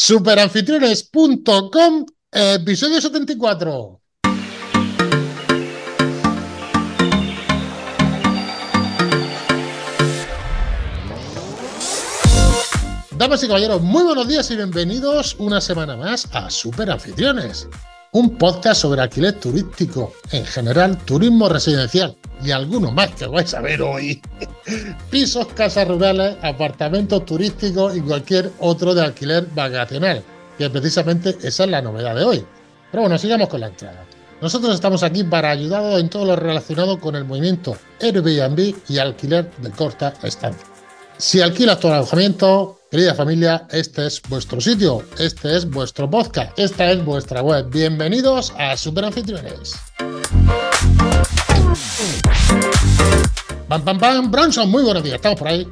Superanfitriones.com, episodio 74. Damas y caballeros, muy buenos días y bienvenidos una semana más a Superanfitriones, un podcast sobre alquiler turístico, en general turismo residencial y algunos más que vais a ver hoy. Pisos, casas rurales, apartamentos turísticos y cualquier otro de alquiler vacacional, que precisamente esa es la novedad de hoy. Pero bueno, sigamos con la entrada. Nosotros estamos aquí para ayudaros en todo lo relacionado con el movimiento Airbnb y alquiler de corta estancia. Si alquilas tu alojamiento, Querida familia, este es vuestro sitio, este es vuestro podcast, esta es vuestra web. Bienvenidos a Super Anfitriones. Pam, pam, pam, Bronson, muy buenos días, estamos por ahí.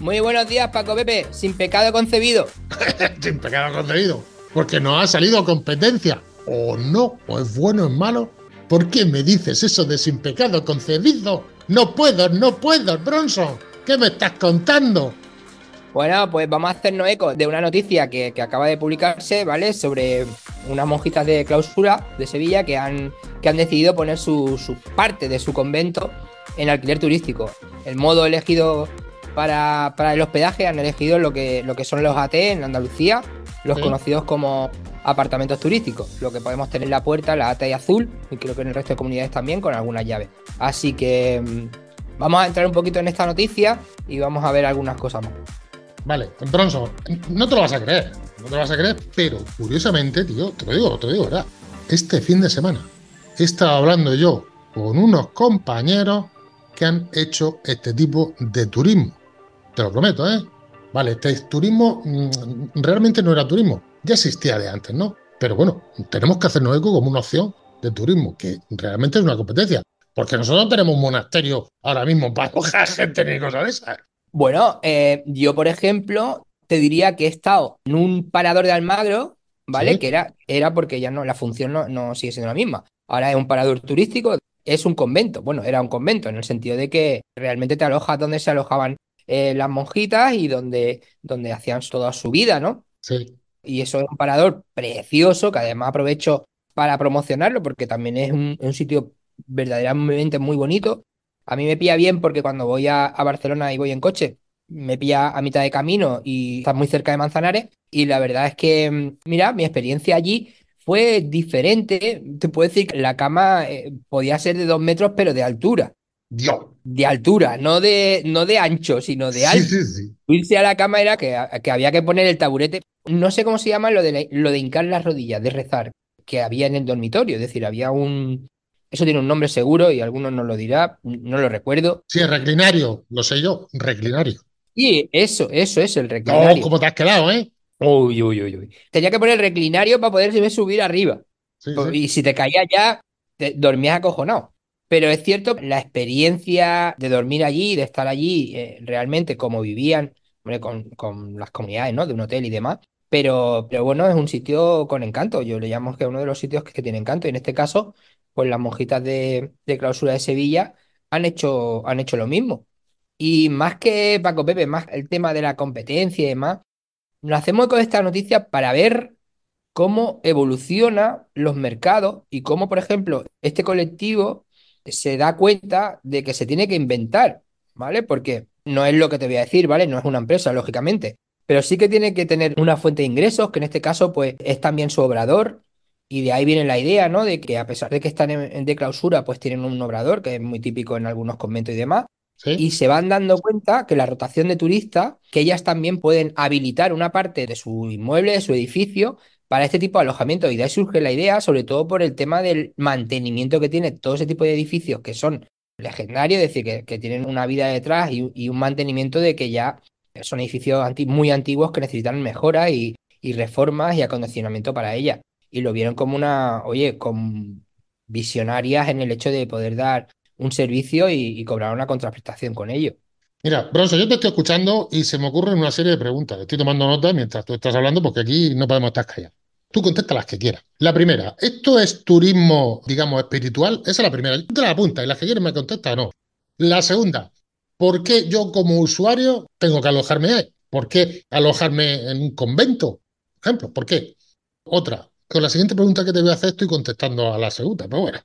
Muy buenos días, Paco Pepe, sin pecado concebido. sin pecado concebido, porque nos ha salido competencia. O no, o es bueno o es malo. ¿Por qué me dices eso de sin pecado concebido? No puedo, no puedo, Bronson. ¿Qué me estás contando? Bueno, pues vamos a hacernos eco de una noticia que, acaba de publicarse, ¿vale? Sobre unas monjitas de clausura de Sevilla que han, que han decidido poner su, parte de su convento en alquiler turístico. El modo elegido para, el hospedaje han elegido lo que, lo que son los AT en Andalucía, los conocidos como apartamentos turísticos, lo que podemos tener en la puerta, la AT azul, y creo que en el resto de comunidades también, con algunas llaves. Así que mm, vamos a entrar un poquito en esta noticia y vamos a ver algunas cosas más. Vale, Bronson, no te lo vas a creer, no te lo vas a creer, pero curiosamente, tío, te lo digo, te lo digo, ¿verdad? Este fin de semana he estado hablando yo con unos compañeros que han hecho este tipo de turismo. Te lo prometo, ¿eh? Vale, este turismo mm, realmente no era turismo, ya existía de antes, ¿no? Pero bueno, tenemos que hacernos eco como una opción de turismo, que realmente es una competencia. Porque nosotros no tenemos un monasterio ahora mismo para alojar gente ni cosas de esas. Bueno, eh, yo, por ejemplo, te diría que he estado en un parador de Almagro, ¿vale? Que era, era porque ya no, la función no, sigue siendo la misma. Ahora es un parador turístico, es un convento. Bueno, era un convento en el sentido de que realmente te alojas donde se alojaban eh, las monjitas y donde, donde hacían toda su vida, ¿no? Sí. Y eso es un parador precioso que además aprovecho para promocionarlo porque también es un, un sitio verdaderamente muy bonito a mí me pilla bien porque cuando voy a, Barcelona y voy en coche, me pilla a mitad de camino y está muy cerca de Manzanares. Y la verdad es que, mm, mira, mi experiencia allí fue diferente. Te puedo decir que la cama eh, podía ser de dos metros, pero de altura. Dios. De altura, no de, no de ancho, sino de alto. Sí, sí, sí. Irse a la cama era que, que, había que poner el taburete. No sé cómo se llama lo de, lo de hincar las rodillas, de rezar, que había en el dormitorio. Es decir, había un, eso tiene un nombre seguro y alguno nos lo dirá, no lo recuerdo. Sí, reclinario, lo sé yo, reclinario. Sí, eso, eso es el reclinario. Oh, ¿cómo te has quedado, eh? Uy, uy, uy, uy. Tenía que poner el reclinario para poder subir arriba. Y si te caías ya, te dormías acojonado. Pero es cierto, la experiencia de dormir allí, de estar allí, eh, realmente como vivían, con, con, las comunidades, ¿no? De un hotel y demás. Pero, pero bueno, es un sitio con encanto. Yo le llamo que es uno de los sitios que, que tiene encanto. Y en este caso, pues las monjitas de, clausura de Sevilla han hecho, han hecho lo mismo. Y más que Paco Pepe, más el tema de la competencia y demás, nos hacemos con esta noticia para ver cómo evoluciona los mercados y cómo, por ejemplo, este colectivo se da cuenta de que se tiene que inventar, ¿vale? Porque no es lo que te voy a decir, ¿vale? No es una empresa, lógicamente, pero sí que tiene que tener una fuente de ingresos, que en este caso, pues, es también su obrador, y de ahí viene la idea, ¿no? De que a pesar de que están en, de clausura, pues tienen un obrador, que es muy típico en algunos conventos y demás. Y se van dando cuenta que la rotación de turistas, que ellas también pueden habilitar una parte de su inmueble, de su edificio, para este tipo de alojamiento. Y de ahí surge la idea, sobre todo por el tema del mantenimiento que tiene todo ese tipo de edificios que son legendarios, es decir, que, tienen una vida detrás y, un mantenimiento de que ya son edificios muy antiguos que necesitan mejoras y, y reformas y acondicionamiento para ellas y lo vieron como una, oye, con visionarias en el hecho de poder dar un servicio y, cobrar una contraprestación con ello. Mira, Bronson, yo te estoy escuchando y se me ocurren una serie de preguntas. Estoy tomando nota mientras tú estás hablando porque aquí no podemos estar callados. Tú contesta las que quieras. La primera, ¿esto es turismo, digamos, espiritual? Esa es la primera. Yo te la apunta y las que quieres me contesta no. La segunda, ¿por qué yo como usuario tengo que alojarme ahí? ¿Por qué alojarme en un convento? ejemplo. ¿Por qué? Otra, con la siguiente pregunta que te voy a hacer estoy contestando a la segunda, pero bueno.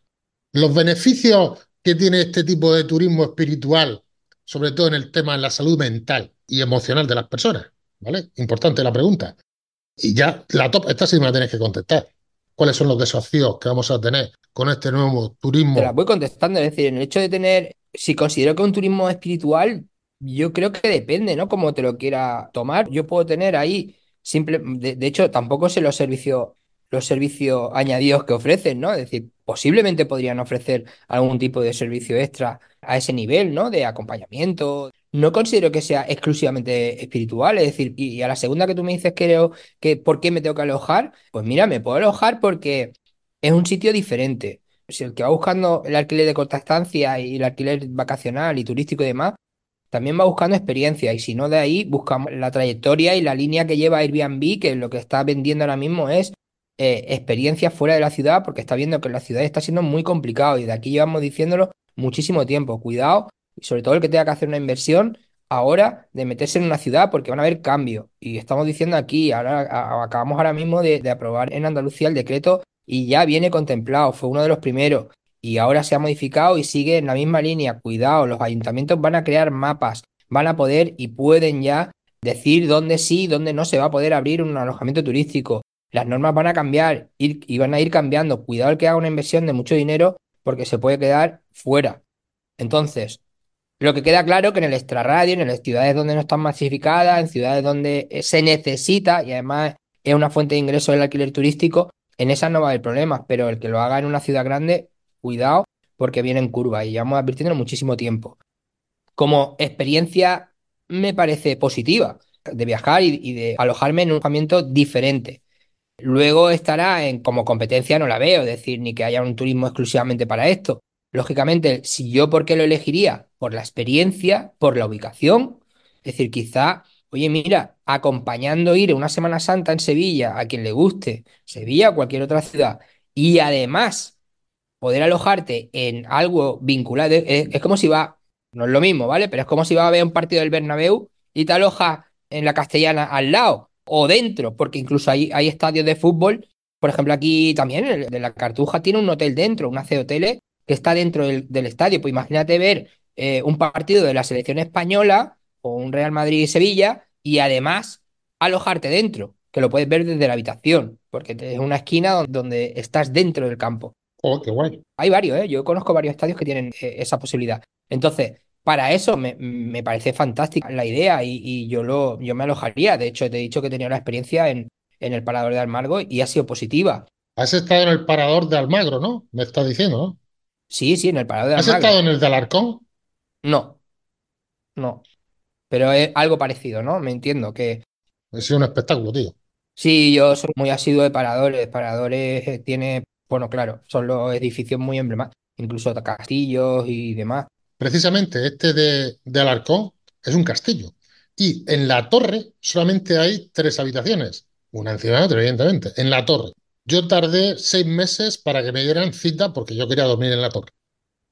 Los beneficios que tiene este tipo de turismo espiritual, sobre todo en el tema de la salud mental y emocional de las personas, ¿vale? Importante la pregunta. Y ya la top, esta sí me la tienes que contestar. ¿Cuáles son los desafíos que vamos a tener con este nuevo turismo? Te la voy contestando, es decir, en el hecho de tener, si considero que un turismo espiritual, yo creo que depende, ¿no? Como te lo quiera tomar. Yo puedo tener ahí, simple, de, hecho, tampoco sé los servicios los servicios añadidos que ofrecen, ¿no? Es decir, posiblemente podrían ofrecer algún tipo de servicio extra a ese nivel, ¿no? De acompañamiento. No considero que sea exclusivamente espiritual, es decir, y, a la segunda que tú me dices, creo que ¿por qué me tengo que alojar? Pues mira, me puedo alojar porque es un sitio diferente. Si el que va buscando el alquiler de corta estancia y el alquiler vacacional y turístico y demás, también va buscando experiencia y si no de ahí buscamos la trayectoria y la línea que lleva Airbnb, que lo que está vendiendo ahora mismo es eh, experiencias fuera de la ciudad porque está viendo que la ciudad está siendo muy complicado y de aquí llevamos diciéndolo muchísimo tiempo. Cuidado, y sobre todo el que tenga que hacer una inversión ahora de meterse en una ciudad porque van a haber cambios. Y estamos diciendo aquí, ahora acabamos ahora mismo de, de aprobar en Andalucía el decreto y ya viene contemplado, fue uno de los primeros y ahora se ha modificado y sigue en la misma línea. Cuidado, los ayuntamientos van a crear mapas, van a poder y pueden ya decir dónde sí, dónde no se va a poder abrir un alojamiento turístico. Las normas van a cambiar y van a ir cambiando. Cuidado el que haga una inversión de mucho dinero porque se puede quedar fuera. Entonces, lo que queda claro que en el extrarradio, en las ciudades donde no están masificadas, en ciudades donde eh, se necesita y además es una fuente de ingreso del alquiler turístico, en esas no va a haber problemas, pero el que lo haga en una ciudad grande, cuidado porque viene en curva y llevamos advirtiendo muchísimo tiempo. Como experiencia me parece positiva de viajar y, y de alojarme en un alojamiento diferente. Luego estará en como competencia, no la veo, es decir, ni que haya un turismo exclusivamente para esto. Lógicamente, si yo, ¿por qué lo elegiría? Por la experiencia, por la ubicación. Es decir, quizá, oye, mira, acompañando ir una Semana Santa en Sevilla, a quien le guste, Sevilla o cualquier otra ciudad, y además poder alojarte en algo vinculado, es, como si va, no es lo mismo, ¿vale? Pero es como si va a ver un partido del Bernabéu y te alojas en la Castellana al lado o dentro, porque incluso hay, hay estadios de fútbol, por ejemplo aquí también, el de la Cartuja tiene un hotel dentro, una C-Hotel que está dentro del, estadio. Pues imagínate ver eh, un partido de la selección española o un Real Madrid-Sevilla y además alojarte dentro, que lo puedes ver desde la habitación, porque es una esquina donde, estás dentro del campo. Oh, qué guay. Hay varios, ¿eh? Yo conozco varios estadios que tienen eh, esa posibilidad. Entonces, para eso me, parece fantástica la idea y, yo, lo, yo me alojaría. De hecho, te he dicho que tenía una experiencia en, en el parador de Almagro y ha sido positiva. Has estado en el parador de Almagro, ¿no? Me estás diciendo, ¿no? Sí, sí, en el parador de Almagro. ¿Has estado en el de Alarcón? No, no. Pero es algo parecido, ¿no? Me entiendo que... Ha sido un espectáculo, tío. Sí, yo soy muy asiduo de paradores. Paradores eh, tiene, bueno, claro, son los edificios muy emblemáticos, incluso castillos y demás. Precisamente este de, Alarcón es un castillo. Y en la torre solamente hay tres habitaciones. Una encima de otra, evidentemente. En la torre. Yo tardé seis meses para que me dieran cita porque yo quería dormir en la torre.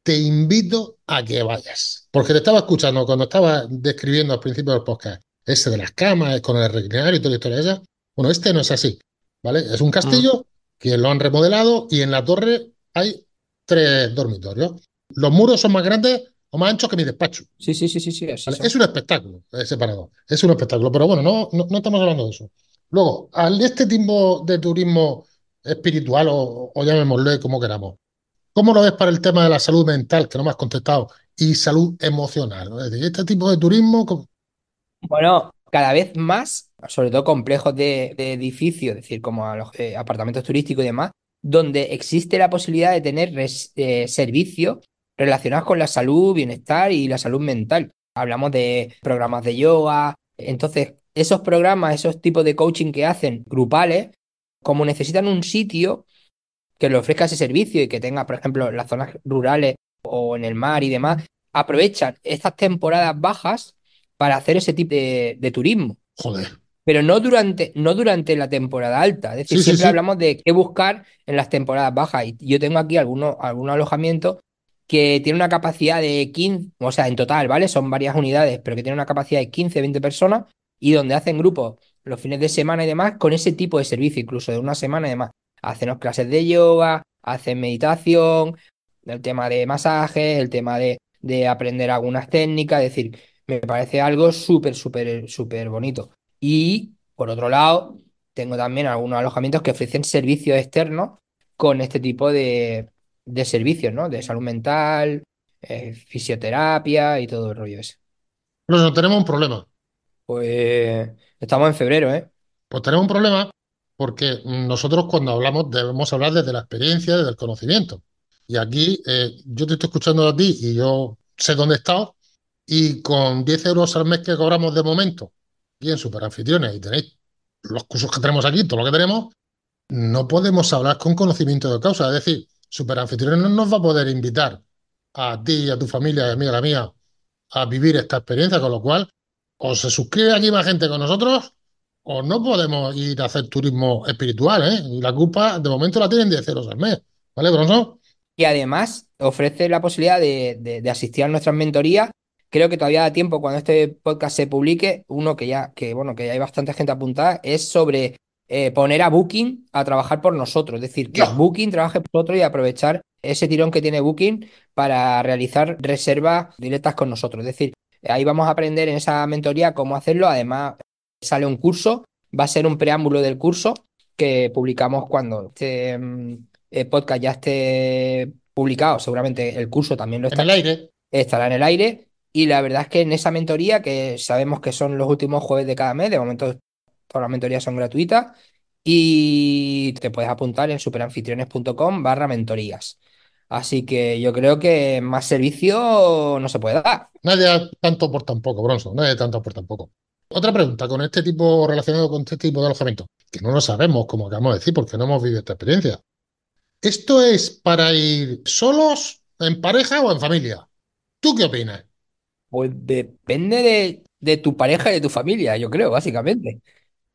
Te invito a que vayas. Porque te estaba escuchando cuando estaba describiendo al principio del podcast ese de las camas con el reclinario y toda la historia esa. Bueno, este no es así. ¿Vale? Es un castillo mm. que lo han remodelado y en la torre hay tres dormitorios. Los muros son más grandes más ancho que mi despacho. Sí, sí, sí, sí. sí Es un espectáculo ese parador. Es un espectáculo. Pero bueno, no, no, estamos hablando de eso. Luego, al este tipo de turismo espiritual, o, o llamémosle como queramos, ¿cómo lo ves para el tema de la salud mental, que no me has contestado, y salud emocional? Es decir, este tipo de turismo. Bueno, cada vez más, sobre todo complejos de, edificios, es decir, como a los eh, apartamentos turísticos y demás, donde existe la posibilidad de tener eh, servicios relacionados con la salud, bienestar y la salud mental. Hablamos de programas de yoga. Entonces, esos programas, esos tipos de coaching que hacen grupales, como necesitan un sitio que le ofrezca ese servicio y que tenga, por ejemplo, las zonas rurales o en el mar y demás, aprovechan estas temporadas bajas para hacer ese tipo de, turismo. Joder. Pero no durante, no durante la temporada alta. Es decir, siempre hablamos de qué buscar en las temporadas bajas. Y yo tengo aquí algunos, algunos alojamientos que tiene una capacidad de 15, o sea, en total, ¿vale? Son varias unidades, pero que tiene una capacidad de 15, 20 personas y donde hacen grupos los fines de semana y demás con ese tipo de servicio, incluso de una semana y demás. Hacernos clases de yoga, hacer meditación, el tema de masajes, el tema de, de aprender algunas técnicas, es decir, me parece algo súper, súper, súper bonito. Y por otro lado, tengo también algunos alojamientos que ofrecen servicios externos con este tipo de, de servicios, ¿no? De salud mental, eh, fisioterapia y todo el rollo ese. no tenemos un problema. Pues estamos en febrero, ¿eh? Pues tenemos un problema porque nosotros cuando hablamos debemos hablar desde la experiencia, desde el conocimiento. Y aquí eh, yo te estoy escuchando a ti y yo sé dónde he estado y con 10 euros al mes que cobramos de momento, bien, super anfitriones, y tenéis los cursos que tenemos aquí, todo lo que tenemos, no podemos hablar con conocimiento de causa. Es decir, super anfitriones no nos va a poder invitar a ti a tu familia, y a mí, a la mía, a vivir esta experiencia, con lo cual, o se suscribe aquí más gente con nosotros, o no podemos ir a hacer turismo espiritual, ¿eh? Y la culpa, de momento, la tienen 10 euros al mes. ¿Vale, Bronson? Y además ofrece la posibilidad de, asistir a nuestras mentorías. Creo que todavía da tiempo cuando este podcast se publique. Uno que ya, que bueno, que ya hay bastante gente apuntada, es sobre eh, poner a Booking a trabajar por nosotros. Es decir, que Booking trabaje por nosotros y aprovechar ese tirón que tiene Booking para realizar reservas directas con nosotros. Es decir, ahí vamos a aprender en esa mentoría cómo hacerlo. Además, sale un curso, va a ser un preámbulo del curso que publicamos cuando este podcast ya esté publicado. Seguramente el curso también lo está. En el aire. Estará en el aire. Y la verdad es que en esa mentoría, que sabemos que son los últimos jueves de cada mes, de momento todas las mentorías son gratuitas, y te puedes apuntar en superanfitriones.com barra mentorías. Así que yo creo que más servicio no se puede dar. Nadie tanto por tan poco, Bronzo, nadie tanto por tan poco. Otra pregunta con este tipo, relacionado con este tipo de alojamiento, que no lo sabemos, como acabamos de decir, porque no hemos vivido esta experiencia. ¿Esto es para ir solos, en pareja o en familia? ¿Tú qué opinas? Pues depende de, de tu pareja y de tu familia, yo creo, básicamente.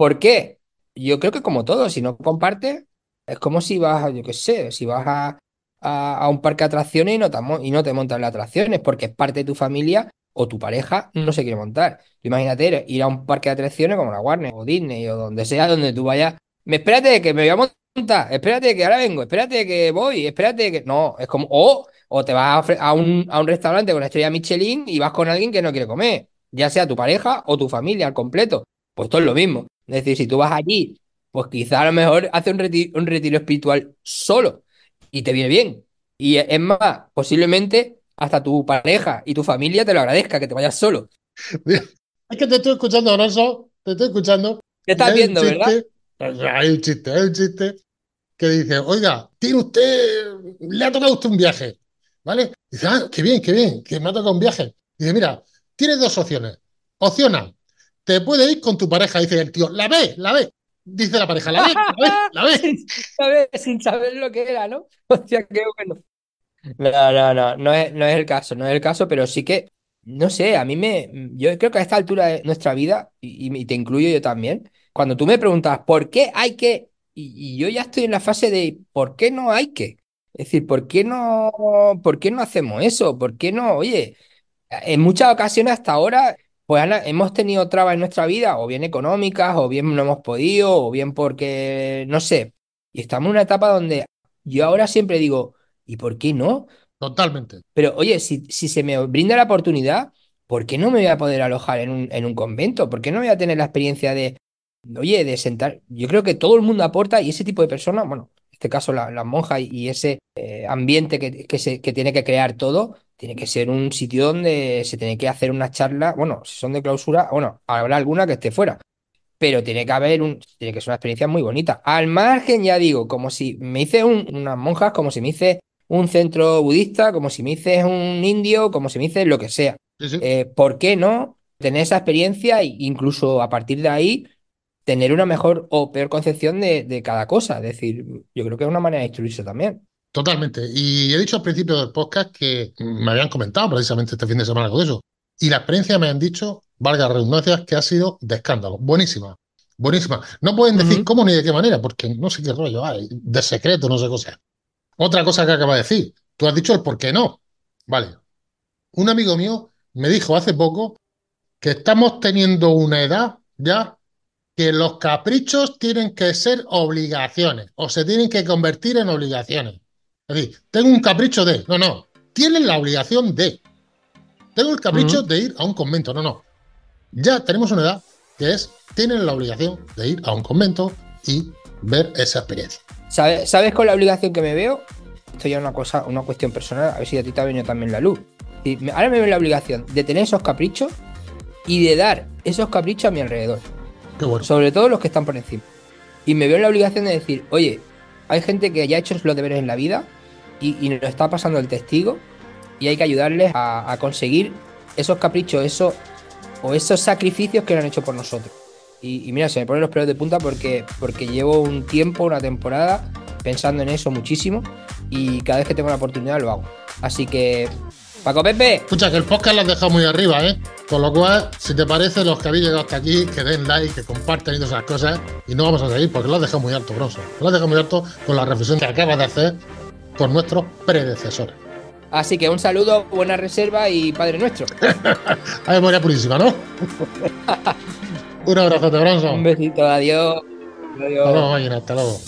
¿Por qué? Yo creo que como todo, si no compartes, es como si vas, yo qué sé, si vas a, a, un parque de atracciones y no, te, y no montan las atracciones porque es parte de tu familia o tu pareja no se quiere montar. Imagínate ir a un parque de atracciones como la Warner o Disney o donde sea donde tú vayas. Me espérate que me voy a montar, espérate que ahora vengo, espérate que voy, espérate que. No, es como. O, o te vas a, un, a un restaurante con la estrella Michelin y vas con alguien que no quiere comer, ya sea tu pareja o tu familia al completo. Pues todo es lo mismo. Es decir, si tú vas allí, pues quizá a lo mejor hace un un retiro espiritual solo y te viene bien. Y es más, posiblemente hasta tu pareja y tu familia te lo agradezca que te vayas solo. Es que te estoy escuchando, Alonso, te estoy escuchando. Te estás viendo, ¿verdad? Hay un chiste, hay un chiste que dice, oiga, tiene usted, le ha tocado usted un viaje, ¿vale? Dice, ah, qué bien, qué bien, que me ha tocado un viaje. Dice, mira, tienes dos opciones. Opción A, te puede ir con tu pareja, dice el tío, la ve, la ve. Dice la pareja, la ve, la ve, la ve. sin, saber, sin saber lo que era, ¿no? Hostia, qué bueno. No, no, no, no es, no es el caso, no es el caso, pero sí que, no sé, a mí me, yo creo que a esta altura de nuestra vida, y, te incluyo yo también, cuando tú me preguntas por qué hay que, y, yo ya estoy en la fase de por qué no hay que, es decir, ¿por qué no, por qué no hacemos eso? ¿Por qué no? Oye, en muchas ocasiones hasta ahora, pues hemos tenido trabas en nuestra vida, o bien económicas, o bien no hemos podido, o bien porque, no sé, y estamos en una etapa donde yo ahora siempre digo, ¿Y por qué no? Totalmente. Pero oye, si, si se me brinda la oportunidad, ¿por qué no me voy a poder alojar en un, en un convento? ¿Por qué no voy a tener la experiencia de, oye, de sentar? Yo creo que todo el mundo aporta y ese tipo de personas, bueno, en este caso las la monjas y, ese eh, ambiente que, que, se, que tiene que crear todo, tiene que ser un sitio donde se tiene que hacer una charla, bueno, si son de clausura, bueno, habrá alguna que esté fuera, pero tiene que haber un, tiene que ser una experiencia muy bonita. Al margen, ya digo, como si me hice unas monjas, como si me hice un centro budista, como si me dices un indio, como si me dices lo que sea. Eh, ¿Por qué no tener esa experiencia e incluso a partir de ahí tener una mejor o peor concepción de, cada cosa? Es decir, yo creo que es una manera de instruirse también. Totalmente. Y he dicho al principio del podcast que me habían comentado precisamente este fin de semana con eso. Y la experiencia me han dicho, valga redundancias, que ha sido de escándalo. Buenísima. Buenísima. No pueden decir cómo ni de qué manera, porque no sé qué rollo hay, de secreto, no sé qué sea. Otra cosa que acaba de decir, tú has dicho el por qué no. Vale. Un amigo mío me dijo hace poco que estamos teniendo una edad ya que los caprichos tienen que ser obligaciones o se tienen que convertir en obligaciones. Es decir, tengo un capricho de, no, no, tienen la obligación de. Tengo el capricho de ir a un convento, no, no. Ya tenemos una edad que es, tienen la obligación de ir a un convento y ver esa experiencia. ¿Sabes, ¿Sabes con la obligación que me veo? Esto ya es una cosa, una cuestión personal, a ver si a ti te ha venido también la luz. Ahora me veo la obligación de tener esos caprichos y de dar esos caprichos a mi alrededor. Sobre todo los que están por encima. Y me veo la obligación de decir, oye, hay gente que ya ha hecho los deberes en la vida y, nos está pasando el testigo y hay que ayudarles a, conseguir esos caprichos eso, o esos sacrificios que han hecho por nosotros. Y, mira, se me ponen los pelos de punta porque, porque llevo un tiempo, una temporada, pensando en eso muchísimo y cada vez que tengo la oportunidad lo hago. Así que Paco Pepe. Escucha, que el podcast lo has dejado muy arriba, ¿eh? Con lo cual, si te parece, los que habéis llegado hasta aquí, que den like, que compartan y todas esas cosas. Y no vamos a seguir porque lo has dejado muy alto, Bronzo. Lo has dejado muy alto con la reflexión que acabas de hacer con nuestros predecesores. Así que un saludo, buena reserva y Padre Nuestro. Hay memoria purísima, ¿no? un abrazo, Bronzo. Un besito, adiós. Adiós. Hasta luego, hasta luego.